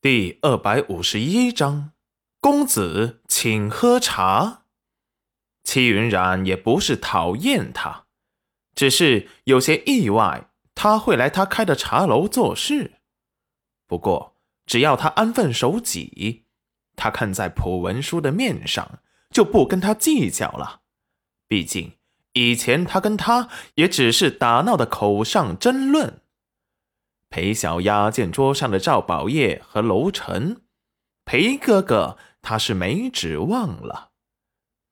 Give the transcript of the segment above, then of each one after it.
第二百五十一章，公子请喝茶。戚云染也不是讨厌他，只是有些意外他会来他开的茶楼做事。不过只要他安分守己，他看在普文书的面上，就不跟他计较了。毕竟以前他跟他也只是打闹的口上争论。裴小丫见桌上的赵宝业和楼臣，裴哥哥他是没指望了。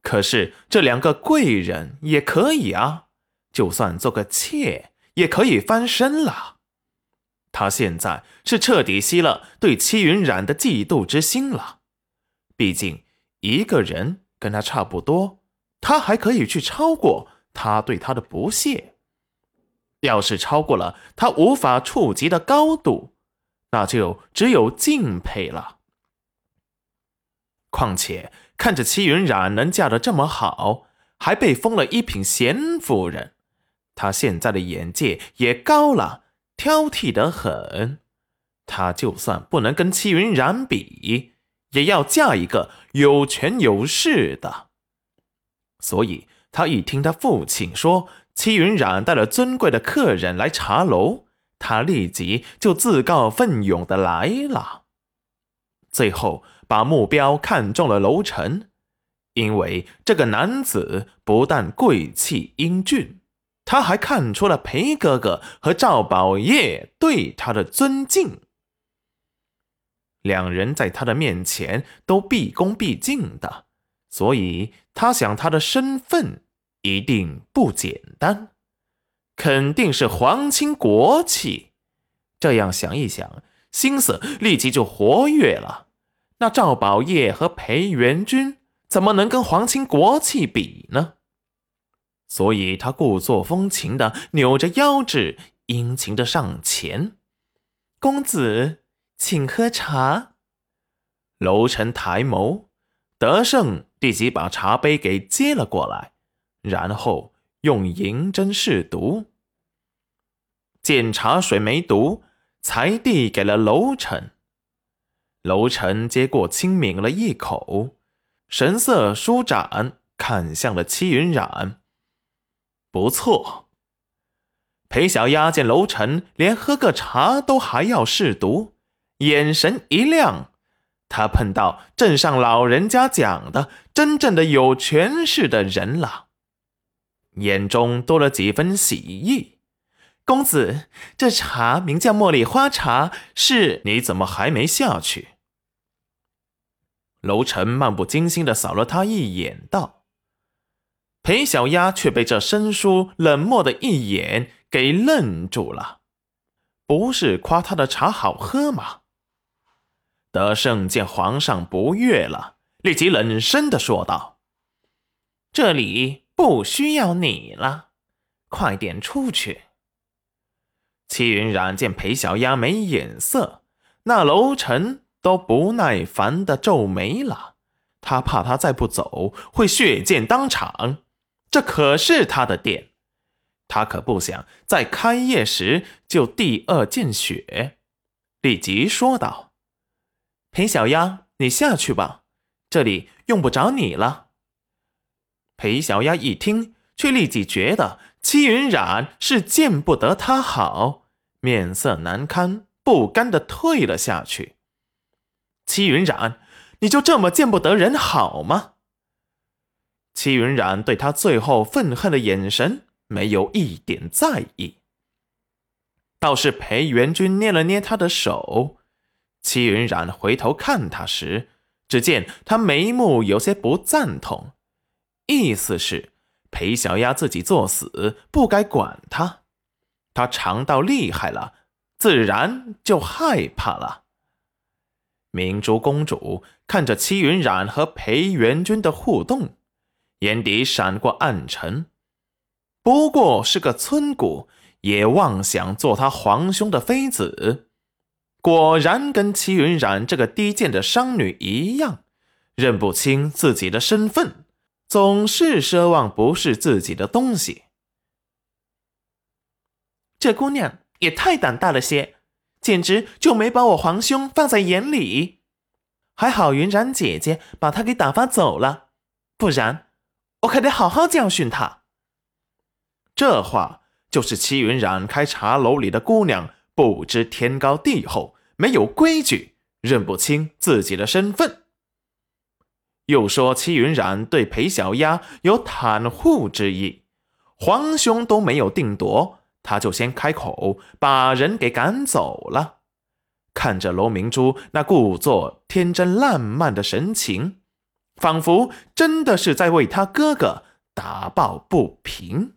可是这两个贵人也可以啊，就算做个妾也可以翻身了。他现在是彻底熄了对戚云染的嫉妒之心了。毕竟一个人跟他差不多，他还可以去超过他对他的不屑。要是超过了他无法触及的高度，那就只有敬佩了。况且看着戚云染能嫁得这么好，还被封了一品贤夫人，他现在的眼界也高了，挑剔得很。他就算不能跟戚云染比，也要嫁一个有权有势的。所以他一听他父亲说。戚云染带了尊贵的客人来茶楼，他立即就自告奋勇的来了。最后把目标看中了楼臣，因为这个男子不但贵气英俊，他还看出了裴哥哥和赵宝业对他的尊敬。两人在他的面前都毕恭毕敬的，所以他想他的身份。一定不简单，肯定是皇亲国戚。这样想一想，心思立即就活跃了。那赵宝业和裴元君怎么能跟皇亲国戚比呢？所以他故作风情的扭着腰肢，殷勤的上前：“公子，请喝茶。”楼臣抬眸，德胜立即把茶杯给接了过来。然后用银针试毒，见茶水没毒，才递给了楼臣。楼臣接过，轻抿了一口，神色舒展，看向了戚云染。不错。裴小丫见楼臣连喝个茶都还要试毒，眼神一亮，他碰到镇上老人家讲的真正的有权势的人了。眼中多了几分喜意，公子，这茶名叫茉莉花茶，是？你怎么还没下去？楼臣漫不经心的扫了他一眼，道：“裴小丫却被这生疏冷漠的一眼给愣住了，不是夸他的茶好喝吗？”德胜见皇上不悦了，立即冷声的说道：“这里。”不需要你了，快点出去。齐云染见裴小丫没眼色，那楼臣都不耐烦的皱眉了。他怕他再不走会血溅当场，这可是他的店，他可不想在开业时就第二见血。立即说道：“裴小丫，你下去吧，这里用不着你了。”裴小丫一听，却立即觉得戚云染是见不得他好，面色难堪，不甘的退了下去。戚云染，你就这么见不得人好吗？戚云染对他最后愤恨的眼神没有一点在意，倒是裴元君捏了捏他的手。戚云染回头看他时，只见他眉目有些不赞同。意思是裴小丫自己作死，不该管他。他尝到厉害了，自然就害怕了。明珠公主看着戚云染和裴元君的互动，眼底闪过暗沉。不过是个村姑，也妄想做他皇兄的妃子。果然跟戚云染这个低贱的商女一样，认不清自己的身份。总是奢望不是自己的东西，这姑娘也太胆大了些，简直就没把我皇兄放在眼里。还好云染姐姐把他给打发走了，不然我可得好好教训他。这话就是戚云染开茶楼里的姑娘不知天高地厚，没有规矩，认不清自己的身份。又说戚云染对裴小丫有袒护之意，皇兄都没有定夺，他就先开口把人给赶走了。看着楼明珠那故作天真烂漫的神情，仿佛真的是在为他哥哥打抱不平。